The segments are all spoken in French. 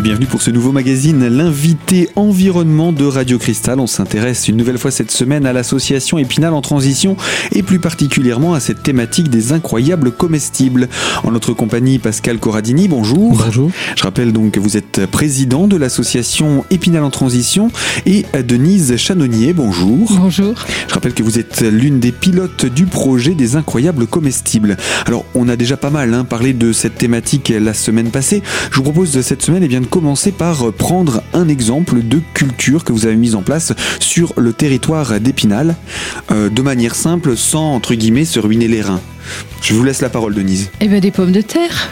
Et bienvenue pour ce nouveau magazine, l'invité environnement de Radio Cristal. On s'intéresse une nouvelle fois cette semaine à l'association Épinal en transition et plus particulièrement à cette thématique des incroyables comestibles. En notre compagnie, Pascal Corradini, bonjour. Bonjour. Je rappelle donc que vous êtes président de l'association Épinal en transition et Denise Chanonnier, bonjour. Bonjour. Je rappelle que vous êtes l'une des pilotes du projet des incroyables comestibles. Alors, on a déjà pas mal hein, parlé de cette thématique la semaine passée. Je vous propose de cette semaine eh bien, de commencer par prendre un exemple de culture que vous avez mise en place sur le territoire d'Épinal, euh, de manière simple, sans, entre guillemets, se ruiner les reins. Je vous laisse la parole, Denise. Eh bien, des pommes de terre.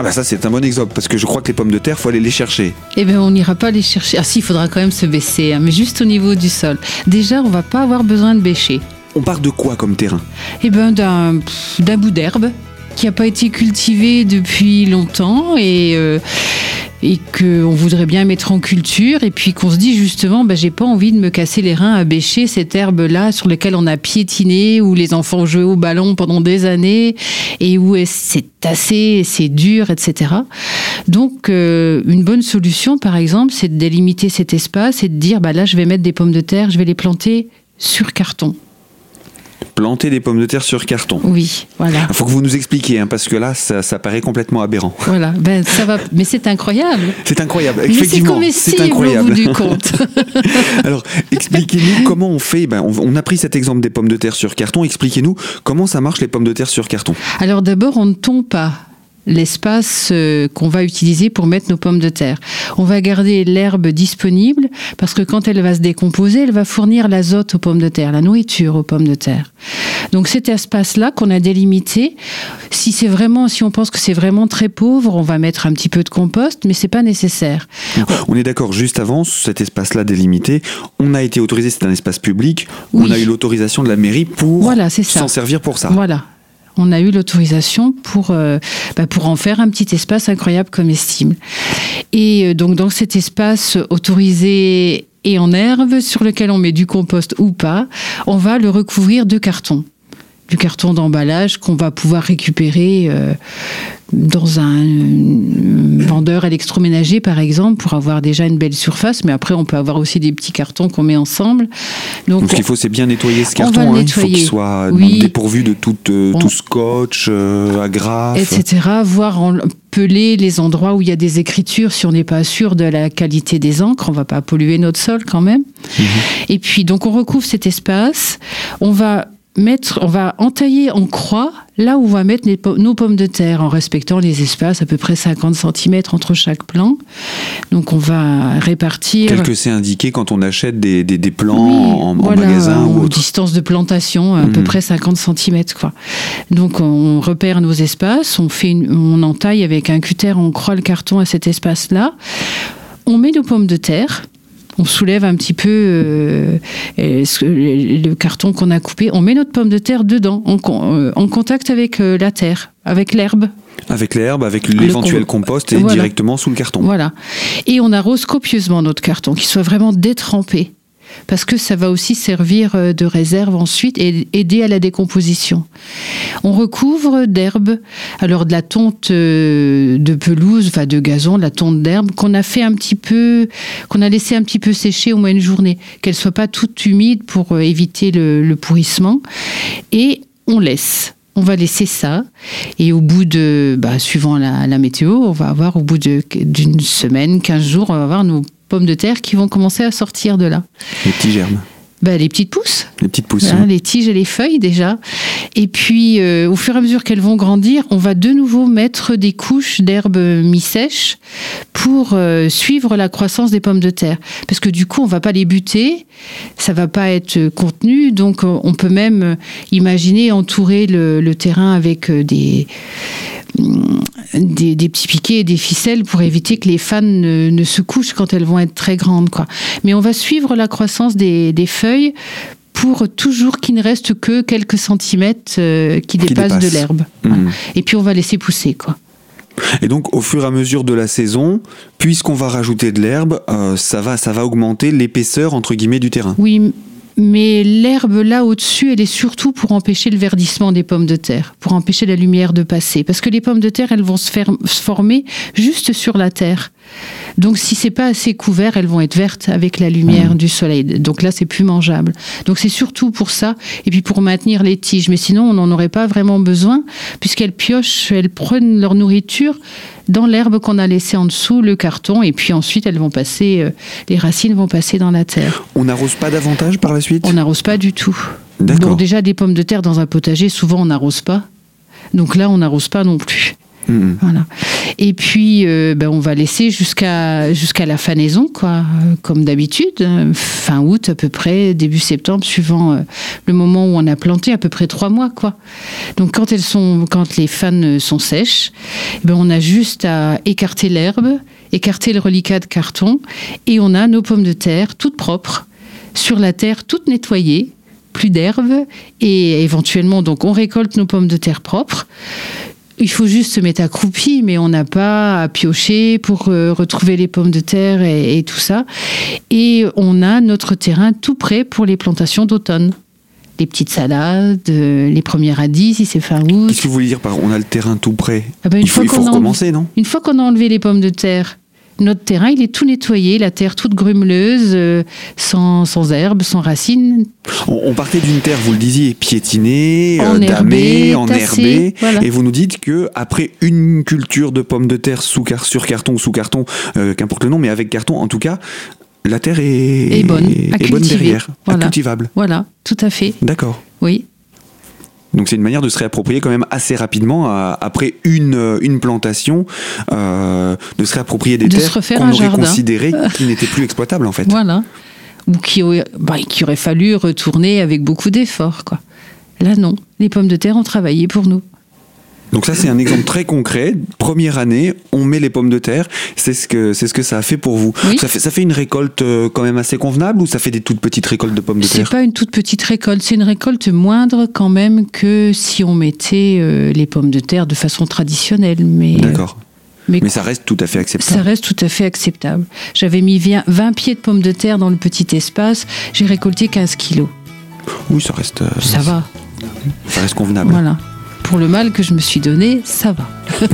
Ah bah ça c'est un bon exemple parce que je crois que les pommes de terre faut aller les chercher. Eh bien on n'ira pas les chercher. Ah si, il faudra quand même se baisser, hein, mais juste au niveau du sol. Déjà, on va pas avoir besoin de bêcher. On part de quoi comme terrain? Eh bien d'un bout d'herbe qui n'a pas été cultivé depuis longtemps et euh, et qu'on voudrait bien mettre en culture et puis qu'on se dit justement bah, j'ai pas envie de me casser les reins à bêcher cette herbe là sur laquelle on a piétiné où les enfants joué au ballon pendant des années et où c'est tassé c'est dur etc donc euh, une bonne solution par exemple c'est de délimiter cet espace et de dire bah là je vais mettre des pommes de terre je vais les planter sur carton Planter des pommes de terre sur carton. oui voilà Il faut que vous nous expliquiez, hein, parce que là, ça, ça paraît complètement aberrant. voilà ben ça va mais c'est incroyable C'est incroyable, c'est effectivement. C'est au bout incroyable. du compte Alors, expliquez-nous comment on fait. Ben, on, on a pris cet exemple des pommes de terre sur carton. Expliquez-nous comment ça marche les pommes de terre sur carton. Alors d'abord, on ne tombe pas l'espace euh, qu'on va utiliser pour mettre nos pommes de terre. On va garder l'herbe disponible parce que quand elle va se décomposer, elle va fournir l'azote aux pommes de terre, la nourriture aux pommes de terre. Donc cet espace-là qu'on a délimité, si c'est vraiment, si on pense que c'est vraiment très pauvre, on va mettre un petit peu de compost, mais c'est pas nécessaire. On est d'accord, juste avant, cet espace-là délimité, on a été autorisé, c'est un espace public, on a eu l'autorisation de la mairie pour Voilà, s'en servir pour ça. Voilà. On a eu l'autorisation pour, euh, bah, pour en faire un petit espace incroyable comestible. Et euh, donc dans cet espace autorisé et en herbe, sur lequel on met du compost ou pas, on va le recouvrir de carton. Du carton d'emballage qu'on va pouvoir récupérer euh, dans un euh, vendeur électroménager, par exemple, pour avoir déjà une belle surface. Mais après, on peut avoir aussi des petits cartons qu'on met ensemble. Donc ce qu'il faut, c'est bien nettoyer ce carton. hein. Il faut qu'il soit Oui. dépourvu de tout, euh, On- tout scotch, euh, agrafe. etc. Voir en peler les endroits où il y a des écritures si on n'est pas sûr de la qualité des encres. On va pas polluer notre sol quand même. Et puis, donc, on recouvre cet espace. On va mettre, on va entailler en croix là où on va mettre nos pommes de terre en respectant les espaces à peu près 50 cm entre chaque plan. Donc, on va répartir. Tel que c'est indiqué quand on achète des, des, des plants Oui, en, en voilà, magasin ou autre. distance de plantation, à peu Mhm. près 50 cm. Quoi. Donc on repère nos espaces, on, fait une- on entaille avec un cutter, on croit le carton à cet espace-là. On met nos pommes de terre. On soulève un petit peu euh, euh, le carton qu'on a coupé. On met notre pomme de terre dedans, en, euh, en contact avec la terre, avec l'herbe. Avec l'herbe, avec l'éventuel com- compost et Voilà. directement sous le carton. Voilà. Et on arrose copieusement notre carton, qu'il soit vraiment détrempé. Parce que ça va aussi servir euh, de réserve ensuite et aider à la décomposition. On recouvre d'herbe, alors de la tonte euh, de pelouse, de gazon, de la tonte d'herbe, qu'on a fait un petit peu, qu'on a laissé un petit peu sécher au moins une journée, qu'elle soit pas toute humide pour euh, éviter le, pourrissement. Et on laisse. On va laisser ça. Et au bout de, bah, suivant la, la météo, on va avoir au bout d'une semaine, 15 jours, on va avoir nos pommes de terre qui vont commencer à sortir de là. Les petits germes, Bah, les petites pousses. les petites pousses. Hein, les tiges et les feuilles déjà. Et puis, euh, au fur et à mesure qu'elles vont grandir, on va de nouveau mettre des couches d'herbes mi-sèches pour euh, suivre la croissance des pommes de terre. Parce que du coup, on va pas les buter, ça va pas être contenu. Donc, euh, on peut même imaginer entourer le, le terrain avec des, hum, des, des petits piquets et des ficelles pour éviter que les fans ne, ne se couchent quand elles vont être très grandes. Quoi. Mais on va suivre la croissance des, des feuilles pour toujours qu'il ne reste que quelques centimètres euh, qui, dépassent de l'herbe. Voilà. Et puis on va laisser pousser. Quoi. Et donc, au fur et à mesure de la saison, puisqu'on va rajouter de l'herbe, euh, ça, va, ça va augmenter l'épaisseur, entre guillemets, du terrain. Oui, mais l'herbe là au-dessus, elle est surtout pour empêcher le verdissement des pommes de terre, pour empêcher la lumière de passer. Parce que les pommes de terre, elles vont se, faire, se former juste sur la terre. Donc si c'est pas assez couvert, elles vont être vertes avec la lumière du soleil. Donc là, c'est plus mangeable. Donc c'est surtout pour ça et puis pour maintenir les tiges. Mais sinon, on n'en aurait pas vraiment besoin puisqu'elles piochent, elles prennent leur nourriture dans l'herbe qu'on a laissée en dessous, le carton, et puis ensuite elles vont passer, euh, les racines vont passer dans la terre. On n'arrose pas davantage par la suite? On n'arrose pas du tout. D'accord. Donc déjà des pommes de terre dans un potager, souvent on n'arrose pas. Donc là, on n'arrose pas non plus. Mhm. Voilà. Et puis, euh, ben, on va laisser jusqu'à la fanaison, quoi, euh, comme d'habitude, euh, fin août à peu près, début septembre, suivant le moment où on a planté, à peu près trois mois, quoi. Donc, quand elles sont, quand les fans sont sèches, eh ben, on a juste à écarter l'herbe, écarter le reliquat de carton, et on a nos pommes de terre toutes propres sur la terre, toutes nettoyées, plus d'herbe, et éventuellement, donc, on récolte nos pommes de terre propres. Il faut juste se mettre accroupi, mais on n'a pas à piocher pour euh, retrouver les pommes de terre et, et tout ça. Et on a notre terrain tout prêt pour les plantations d'automne. Les petites salades, euh, les premiers radis si c'est fin août. Qu'est-ce que vous voulez dire par on a le terrain tout prêt Ah ben, une Il faut, fois il faut qu'on a recommencer, non? Une fois qu'on a enlevé les pommes de terre, notre terrain, il est tout nettoyé, la terre toute grumeleuse, euh, sans, sans herbes, sans racines. on, on partait d'une terre, vous le disiez, piétinée, euh, Enherbée, damée, tassée, enherbée, voilà. et vous nous dites que après une culture de pommes de terre sous car sur carton ou sous carton, euh, qu'importe le nom, mais avec carton, en tout cas, la terre est, Est bonne, à est bonne derrière, Voilà. cultivable. Voilà, tout à fait. D'accord. Oui. Donc c'est une manière de se réapproprier quand même assez rapidement euh, après une, euh, une plantation, euh, de se réapproprier des De terres qu'on aurait considérées qui n'étaient plus exploitables en fait. Voilà. Ou qui, aurait- bah, qui aurait fallu retourner avec beaucoup d'efforts, quoi. Là, non. Les pommes de terre ont travaillé pour nous. Donc ça c'est un exemple très concret. Première année, on met les pommes de terre. C'est ce que c'est ce que ça a fait pour vous. Oui. Ça fait ça fait une récolte euh, quand même assez convenable ou ça fait des toutes petites récoltes de pommes de C'est terre pas une toute petite récolte, c'est une récolte moindre quand même que si on mettait euh, les pommes de terre de façon traditionnelle. Mais, euh, D'accord. mais, Mais ça reste tout à fait ça acceptable. reste tout à fait acceptable. J'avais mis 20 20 pieds de pommes de terre dans le petit espace, j'ai récolté 15 kilos. Oui, ça reste Ça va, ça reste convenable. voilà. Pour le mal que je me suis donné, ça va.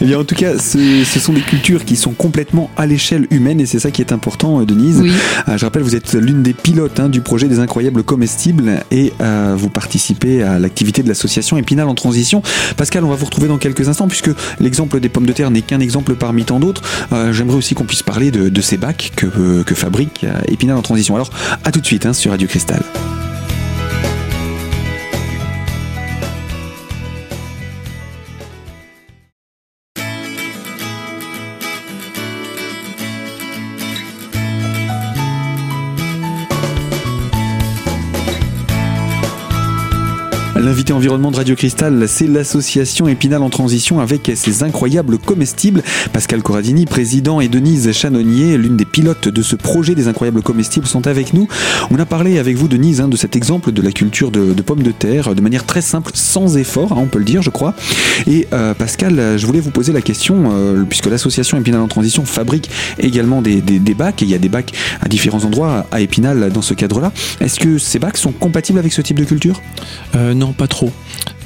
Eh bien, en tout cas, ce, ce sont des cultures qui sont complètement à l'échelle humaine et c'est ça qui est important, euh, Denise. Oui. Euh, je rappelle, vous êtes l'une des pilotes hein, du projet des incroyables comestibles et euh, vous participez à l'activité de l'association Épinal en transition. Pascal, on va vous retrouver dans quelques instants puisque l'exemple des pommes de terre n'est qu'un exemple parmi tant d'autres. Euh, J'aimerais aussi qu'on puisse parler de, de ces bacs que, que fabrique Épinal en transition. Alors, à tout de suite hein, sur Radio Cristal. L'invité environnement de Radio Cristal, c'est l'association Épinal en transition avec ses incroyables comestibles. Pascal Corradini, président, et Denise Chanonnier, l'une des pilotes de ce projet des incroyables comestibles, sont avec nous. On a parlé avec vous, Denise, hein, de cet exemple de la culture de, pommes de terre de manière très simple, sans effort, hein, on peut le dire, je crois. Et euh, Pascal, je voulais vous poser la question, euh, puisque l'association Épinal en transition fabrique également des, bacs, et il y a des bacs à différents endroits à Épinal dans ce cadre-là. Est-ce que ces bacs sont compatibles avec ce type de culture? Euh, pas trop.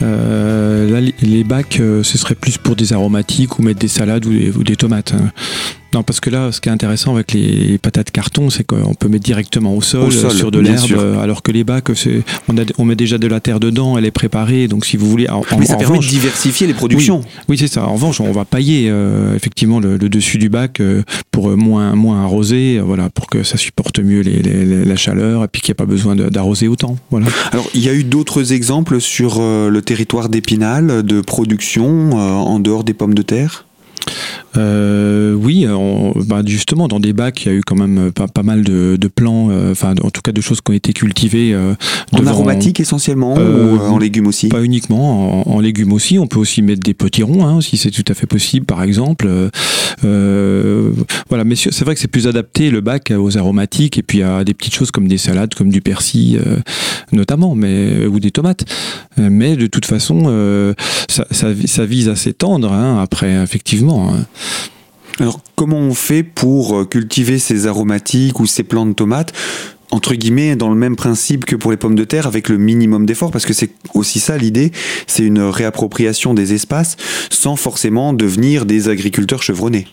Euh, les- bacs, euh, ce serait plus pour des aromatiques ou mettre des salades ou des, ou des tomates. Non, parce que là, ce qui est intéressant avec les patates carton, c'est qu'on peut mettre directement au sol, Au sol, euh, sur de l'herbe, euh, alors que les bacs, c'est, on, a, on met déjà de la terre dedans, elle est préparée, donc si vous voulez. En, Mais ça en permet revanche- de diversifier les productions. oui, c'est ça. En revanche, on va pailler euh, effectivement le, le dessus du bac euh, pour euh, moins, moins arroser, euh, voilà, pour que ça supporte mieux les- les- les- la chaleur et puis qu'il n'y ait pas besoin d'arroser autant. Voilà. Alors, il y a eu d'autres exemples sur euh, le territoire d'Épinal de production euh, en dehors des pommes de terre? Euh, oui, on- bah, justement, dans des bacs, il y a eu quand même pas, pas mal de, de plants, euh, enfin, en tout cas, de choses qui ont été cultivées. euh, En devant- aromatique essentiellement Euh, ou euh, en légumes aussi Pas uniquement, en, en légumes aussi. On peut aussi mettre des petits ronds, hein, si c'est tout à fait possible, par exemple. Euh, euh, voilà, mais c'est vrai que c'est plus adapté le bac aux aromatiques et puis à des petites choses comme des salades, comme du persil, euh, notamment, mais ou des tomates. Euh, Mais de toute façon, euh, ça, ça, ça vise à s'étendre. hein, après, effectivement. Hein. Alors, comment on fait pour euh, cultiver ces aromatiques ou ces plants de tomates entre guillemets, dans le même principe que pour les pommes de terre, avec le minimum d'effort, parce que c'est aussi ça l'idée, c'est une réappropriation des espaces sans forcément devenir des agriculteurs chevronnés.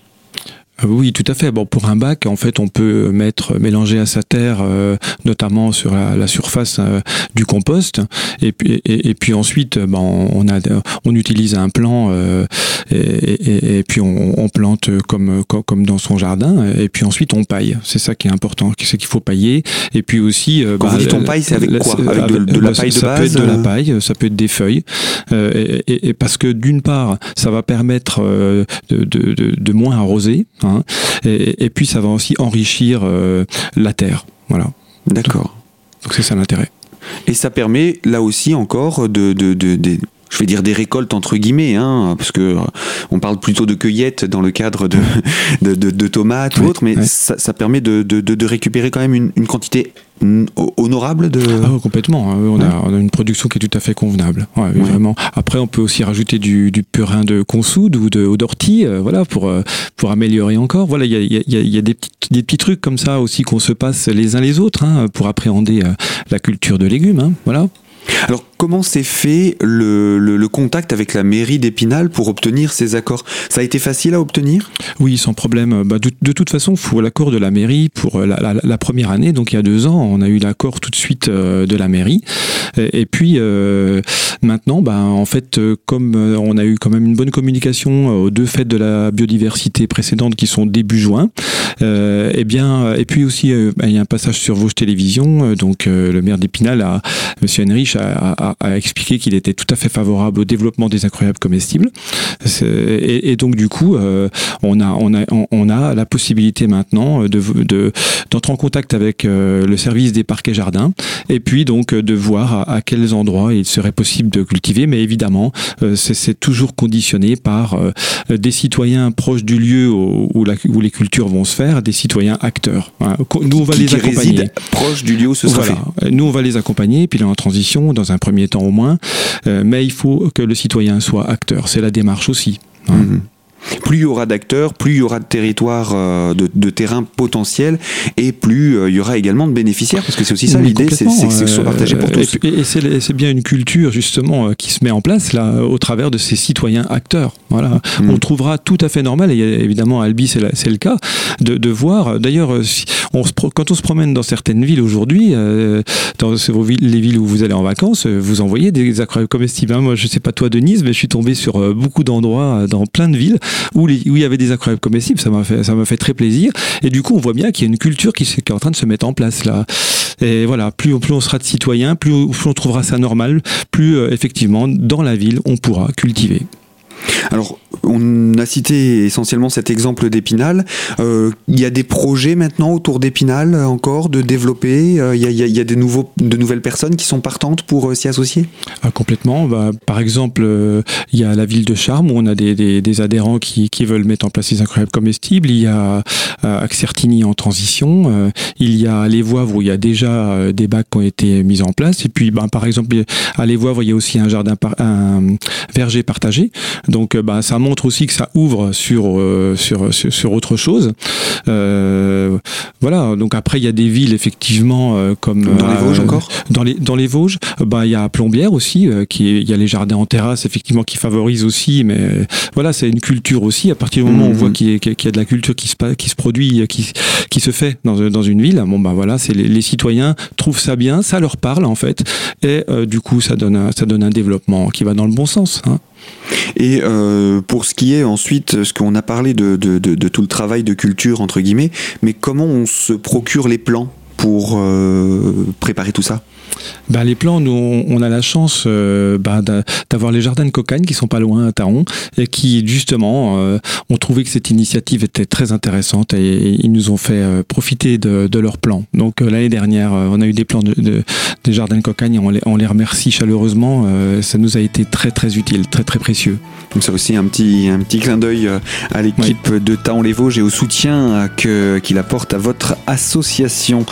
Euh, oui, tout à fait. Bon, pour un bac, en fait, on peut mettre mélanger à sa terre, euh, notamment sur la, surface euh, du compost, et puis et, puis ensuite, ben, on a on utilise un plan et, puis on, plante comme, comme, dans son jardin, et puis ensuite on paille. C'est ça qui est important, c'est qu'il faut pailler. Et puis aussi, quand vous bah, dites on paille, c'est avec quoi Avec de, la paille de ça peut être de la paille, ça peut être des feuilles, et, parce que d'une part, ça va permettre de, de, de moins arroser. Hein, et, puis ça va aussi enrichir euh, la terre. Voilà. D'accord. Donc c'est ça l'intérêt. Et ça permet là aussi encore de, de, je vais dire des récoltes entre guillemets, hein, parce que euh, on parle plutôt de cueillette dans le cadre de, de, tomates ou autre, mais ça, permet de, récupérer quand même une, une quantité honorable de ah, complètement hein. on, a, on, a, une production qui est tout à fait convenable vraiment. Après on peut aussi rajouter du, du purin de consoude ou de d'ortie euh, voilà pour euh, pour améliorer encore. Voilà il y a, y, a, y a, des petits des petits trucs comme ça aussi qu'on se passe les uns les autres hein, pour appréhender euh, la culture de légumes hein, voilà alors, comment s'est fait le, contact avec la mairie d'Épinal pour obtenir ces accords? Ça a été facile à obtenir? Oui, sans problème. Bah, de, toute façon, il faut l'accord de la mairie pour la, la, première année. Donc, il y a deux ans, on a eu l'accord tout de suite euh, de la mairie. Et, puis, euh, maintenant, bah, en fait, euh, comme on a eu quand même une bonne communication aux deux fêtes de la biodiversité précédentes qui sont début juin, euh, et bien, et puis aussi, bah, il y a un passage sur Vosges Télévision. Donc, le maire d'Épinal, a, Monsieur Henrich, a, expliqué qu'il était tout à fait favorable au développement des incroyables comestibles. Et, donc du coup, euh, on, a, on, a, on a la possibilité maintenant de, d'entrer en contact avec euh, le service des parcs et jardins, et puis donc de voir à, quels endroits il serait possible de cultiver. Mais évidemment, euh, c'est, toujours conditionné par des citoyens proches du lieu où, où, les cultures vont se faire, des citoyens acteurs. Nous, on va les accompagner. Proches du lieu où ce sera fait. Nous, on va les accompagner, puis en transition dans un premier temps au moins, euh, mais il faut que le citoyen soit acteur. C'est la démarche aussi. Hein. Mhm. Plus il y aura d'acteurs, plus il y aura de territoires, euh, de, de terrains potentiels, et plus euh, il y aura également de bénéficiaires, parce que c'est aussi ça l'idée, c'est que ce soit partagé pour tous. Et, c'est bien une culture justement euh, qui se met en place là au travers de ces citoyens acteurs. Voilà, mm. on trouvera tout à fait normal, et évidemment à Albi c'est le cas, de, de voir. D'ailleurs, quand on se promène dans certaines villes aujourd'hui, dans les villes où vous allez en vacances, vous envoyez des aquariums comestibles. Hein. Moi, je sais pas toi Denise, mais je suis tombé sur beaucoup d'endroits dans plein de villes où, il y avait des incroyables comestibles. Ça m'a fait, très plaisir. Et du coup, on voit bien qu'il y a une culture qui, est en train de se mettre en place là. Et voilà, plus, plus on sera de citoyens, plus, on trouvera ça normal, plus euh, effectivement, dans la ville, on pourra cultiver. Alors, on a cité essentiellement cet exemple d'Épinal. Euh, il y a des projets maintenant autour d'Épinal encore de développer. Euh, il y, a, de, nouveaux, de nouvelles personnes qui sont partantes pour euh, s'y associer? Ah, Complètement. Bah, par exemple, il y a la ville de Charmes où on a des, adhérents qui, veulent mettre en place des incroyables comestibles. Il y a Axertini en transition. il y a Les Voivres où il y a déjà des bacs qui ont été mis en place. Et puis, bah, par exemple, à Les Voivres, il y a aussi un jardin, un verger partagé. Bah, ça montre aussi que ça ouvre sur euh, sur, sur, autre chose. Euh, voilà. Donc après, il y a des villes effectivement euh, comme dans les Vosges encore. Dans les dans les Vosges, bah il y a Plombières aussi, qui il y a les jardins en terrasse effectivement qui favorisent aussi. Mais voilà, c'est une culture aussi. À partir du moment où on voit mhm. qu'il y, a de la culture qui se qui se produit, qui qui se fait dans dans une ville, bon bah voilà, c'est les, les, citoyens trouvent ça bien, ça leur parle en fait, et du coup ça donne ça donne un développement qui va dans le bon sens. Hein. Et euh, pour ce qui est ensuite, ce qu'on a parlé de, tout le travail de culture, entre guillemets, mais comment on se procure les plans pour euh, préparer tout ça? Bah, les plans, nous, on a la chance euh, bah, d'avoir les jardins de cocagne qui sont pas loin à Taron et qui, justement, euh, ont trouvé que cette initiative était très intéressante et, ils nous ont fait euh, profiter de, de leurs plans. Donc, l'année dernière, on a eu des plans de, des jardins de cocagne et on les, on les remercie chaleureusement. ça nous a été très, très utile, très, très précieux. Donc, ça aussi un petit, un petit clin d'œil à l'équipe de Taon-les-Vosges et au soutien qu'il apporte à votre association.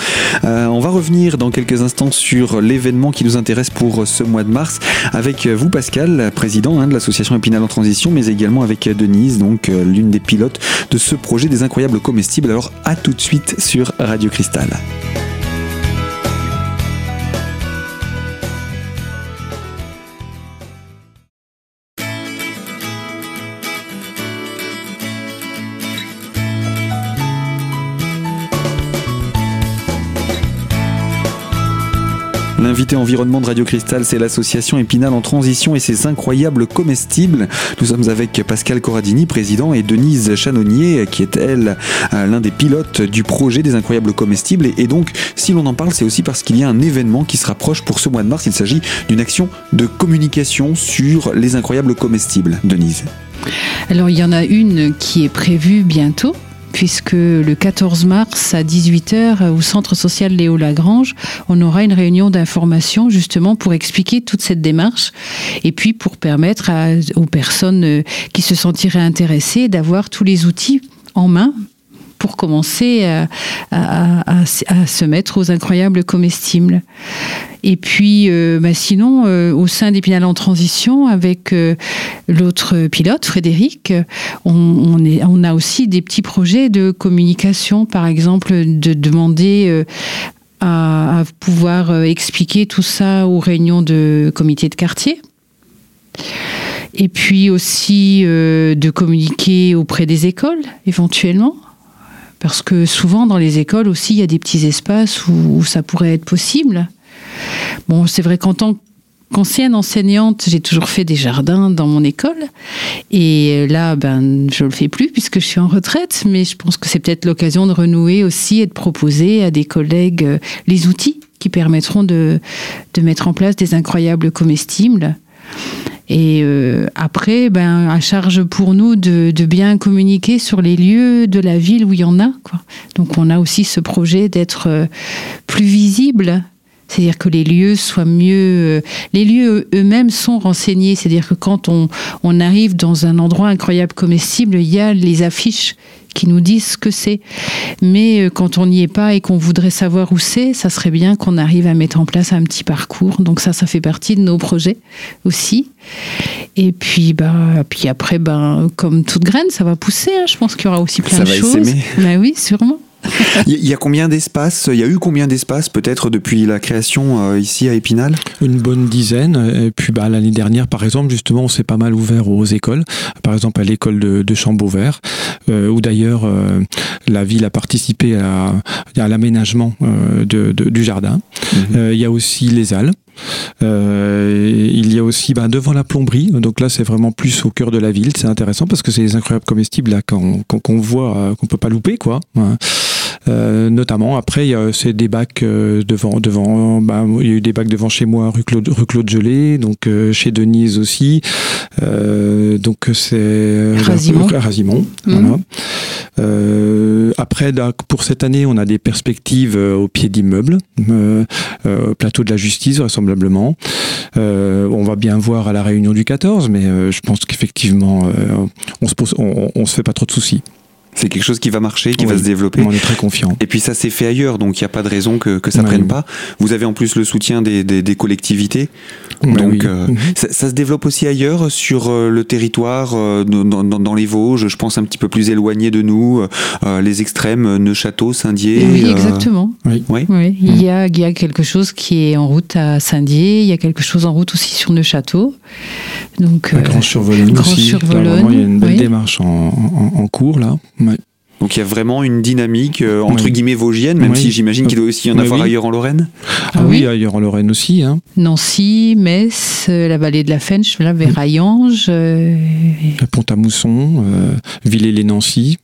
on va revenir dans quelques instants sur l'événement qui nous intéresse pour ce mois de mars avec vous Pascal, président hein, de l'association Épinal en transition, mais également avec Denise, donc euh, l'une des pilotes de ce projet des incroyables comestibles. Alors à tout de suite sur Radio Cristal. L'invité environnement de Radio Cristal, c'est l'association Épinal en transition et ses incroyables comestibles. Nous sommes avec Pascal Corradini, président, et Denise Chanonnier, qui est elle l'un des pilotes du projet des incroyables comestibles. Et donc, si l'on en parle, c'est aussi parce qu'il y a un événement qui se rapproche pour ce mois de mars. Il s'agit d'une action de communication sur les incroyables comestibles. Denise. Alors, il y en a une qui est prévue bientôt puisque le 14 mars à 18h au centre social Léo Lagrange, on aura une réunion d'information justement pour expliquer toute cette démarche et puis pour permettre aux personnes euh, qui se sentiraient intéressées d'avoir tous les outils en main commencer à, se mettre aux incroyables comestibles. Et puis, euh, bah, sinon, euh, au sein d'Épinal en transition, avec euh, l'autre pilote, Frédéric, on, a aussi des petits projets de communication, par exemple, de demander à, à, pouvoir expliquer tout ça aux réunions de comité de quartier. Et puis aussi de communiquer auprès des écoles, éventuellement. Parce que souvent dans les écoles aussi, il y a des petits espaces où, ça pourrait être possible. Bon, c'est vrai qu'en tant qu'ancienne enseignante, j'ai toujours fait des jardins dans mon école. Et là, ben, je ne le fais plus puisque je suis en retraite. Mais je pense que c'est peut-être l'occasion de renouer aussi et de proposer à des collègues euh, les outils qui permettront de mettre en place des incroyables comestibles et euh, après, ben, à charge pour nous de, bien communiquer sur les lieux de la ville où il y en a. Donc on a aussi ce projet d'être euh, plus visible. C'est-à-dire que les lieux soient mieux. Euh, les lieux eux-mêmes sont renseignés. C'est-à-dire que quand on, on arrive dans un endroit incroyable comestible, il y a les affiches qui nous disent ce que c'est. Mais euh, quand on n'y est pas et qu'on voudrait savoir où c'est, ça serait bien qu'on arrive à mettre en place un petit parcours. Donc ça, ça fait partie de nos projets aussi. Et puis, bah, puis après, bah, comme toute graine, ça va pousser. Hein. Je pense qu'il y aura aussi plein de choses. Bah oui, sûrement. Il y a combien d'espaces Il y a eu combien d'espaces peut-être depuis la création euh, ici à Épinal? Une bonne dizaine. Et puis bah, l'année dernière, par exemple, justement, on s'est pas mal ouvert aux écoles. Par exemple, à l'école de, de Chambauvert, euh, où d'ailleurs euh, la ville a participé à, à l'aménagement du jardin. Mhm. il y a aussi les Halles. il y a aussi bah, devant la plomberie, donc là c'est vraiment plus au cœur de la ville, c'est intéressant parce que c'est des incroyables comestibles là qu'on voit, qu'on peut pas louper quoi. Euh, notamment. Après, c'est des bacs euh, devant, devant. Bah, il y a eu des bacs devant chez moi, rue Claude, rue Claude Gelé, donc euh, chez Denise aussi. donc c'est Rasimont. Mmh. après, pour cette année, on a des perspectives au pied d'immeubles, plateau de la justice vraisemblablement. on va bien voir à la réunion du 14, mais je pense qu'effectivement, on se pose, on, on se fait pas trop de soucis. C'est quelque chose qui va marcher, qui va se développer. On est très confiant. Et puis ça s'est fait ailleurs, donc il n'y a pas de raison que, que ça ne prenne pas. Vous avez en plus le soutien des, des, collectivités. donc euh, mhm. ça, se développe aussi ailleurs sur euh, le territoire, euh, dans, dans, les Vosges, je pense un petit peu plus éloigné de nous, les extrêmes, Neuchâteau, Saint-Dié. Oui, exactement. Oui. oui. Il, y a, il y a quelque chose qui est en route à Saint-Dié, il y a quelque chose en route aussi sur Neuchâteau. Donc, Grand Survolone aussi. Survolone, il y a une belle démarche en, en, en cours là. Donc il y a vraiment une dynamique euh, entre guillemets vosgienne, même si j'imagine qu'il doit aussi y en avoir ailleurs en Lorraine. Ah, oui, ailleurs en Lorraine aussi. Hein. Nancy, Metz, euh, la vallée de la Fench, là, vers Hayange. Euh... Pont-à-Mousson, euh, Villers-les-Nancy.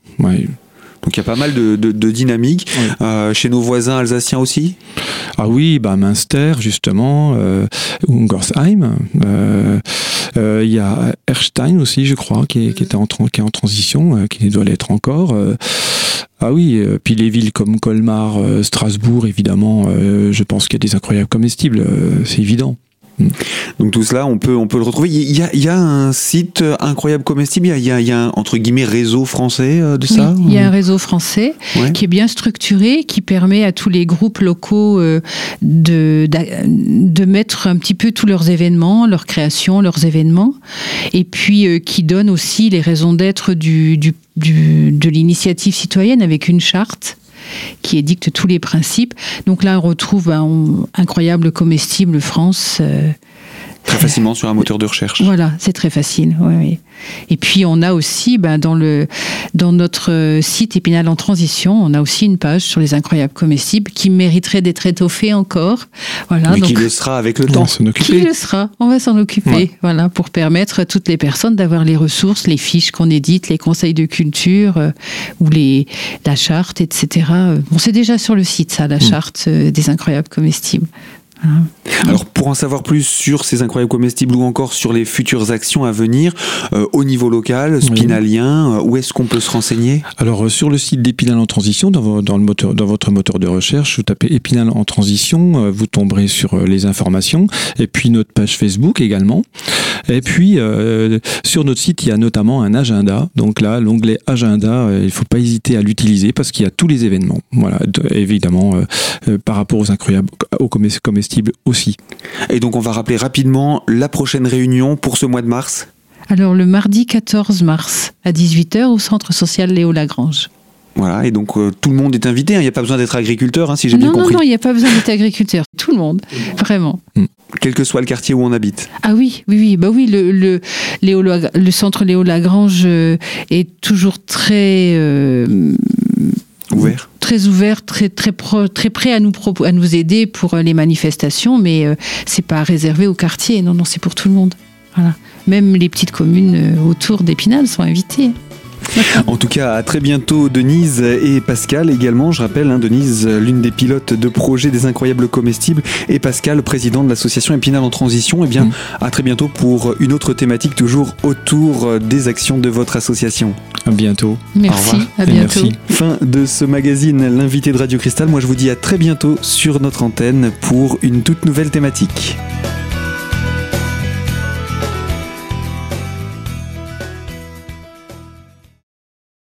Donc il y a pas mal de, de, dynamique. Euh, chez nos voisins alsaciens aussi? Ah oui, bah Münster justement, euh, Ungersheim. Euh, euh, il y a Erstein aussi, je crois, qui est, qui était en, qui est en transition, qui doit l'être encore. Ah oui, puis les villes comme Colmar, Strasbourg, évidemment, je pense qu'il y a des incroyables comestibles, c'est évident. Donc tout cela, on peut, on peut le retrouver. Il y a, il y a un site incroyable comestible, il y a, il y a un entre guillemets réseau français euh, de ça Il y a un réseau français qui est bien structuré, qui permet à tous les groupes locaux euh, de, de mettre un petit peu tous leurs événements, leurs créations, leurs événements, et puis euh, qui donne aussi les raisons d'être du, du, du, de l'initiative citoyenne avec une charte qui édicte tous les principes. Donc là, on retrouve un incroyable comestible France. Euh, Très facilement sur un moteur de recherche. Voilà, c'est très facile. oui, oui. Et puis on a aussi ben, dans, le, dans notre site Épinal en transition, on a aussi une page sur les incroyables comestibles qui mériterait d'être étoffée encore. Voilà, Mais donc, qui le sera avec le On temps. va s'en qui occuper. le sera? On va s'en occuper. Ouais. Voilà, pour permettre à toutes les personnes d'avoir les ressources, les fiches qu'on édite, les conseils de culture euh, ou les, la charte, etc. Euh, Bon, c'est déjà sur le site, ça, la charte euh, des incroyables comestibles. Voilà. Alors pour en savoir plus sur ces incroyables comestibles ou encore sur les futures actions à venir euh, au niveau local, spinalien, euh, où est-ce qu'on peut se renseigner? Alors euh, sur le site d'Épinal en transition, dans, vo- dans le moteur, dans votre moteur de recherche, vous tapez Épinal en transition, vous tomberez sur les informations, et puis notre page Facebook également. Et puis euh, sur notre site, il y a notamment un agenda. Donc là, l'onglet agenda, euh, il ne faut pas hésiter à l'utiliser parce qu'il y a tous les événements. Voilà, de- évidemment euh, euh, par rapport aux incroyables, aux comestibles aussi. Et donc on va rappeler rapidement la prochaine réunion pour ce mois de mars? Alors, le mardi 14 mars à 18h au centre social Léo Lagrange. Voilà, et donc euh, tout le monde est invité, hein, il n'y a pas besoin d'être agriculteur, hein, si j'ai bien Non, non, compris, non, il n'y a pas besoin d'être agriculteur. Tout le monde, vraiment. quel que soit le quartier où on habite. Ah oui, oui, oui, bah oui, le, le, Léo Lag- le centre Léo Lagrange euh, est toujours très, euh, Ouvert. très ouvert, très, très, pro- très prêt à nous, à nous aider pour les manifestations, mais euh, c'est pas réservé au quartier, non, non, c'est pour tout le monde. Voilà. Même les petites communes autour d'Épinal sont invitées. En tout cas, à très bientôt Denise et Pascal également. Je rappelle, hein, Denise, l'une des pilotes de projet des incroyables comestibles, et Pascal, président de l'association Épinal en transition. Eh bien, Mm. à très bientôt pour une autre thématique toujours autour des actions de votre association. À bientôt. Merci, revoir à et bientôt. merci. Fin de ce magazine, l'invité de Radio Cristal. Moi, je vous dis à très bientôt sur notre antenne pour une toute nouvelle thématique.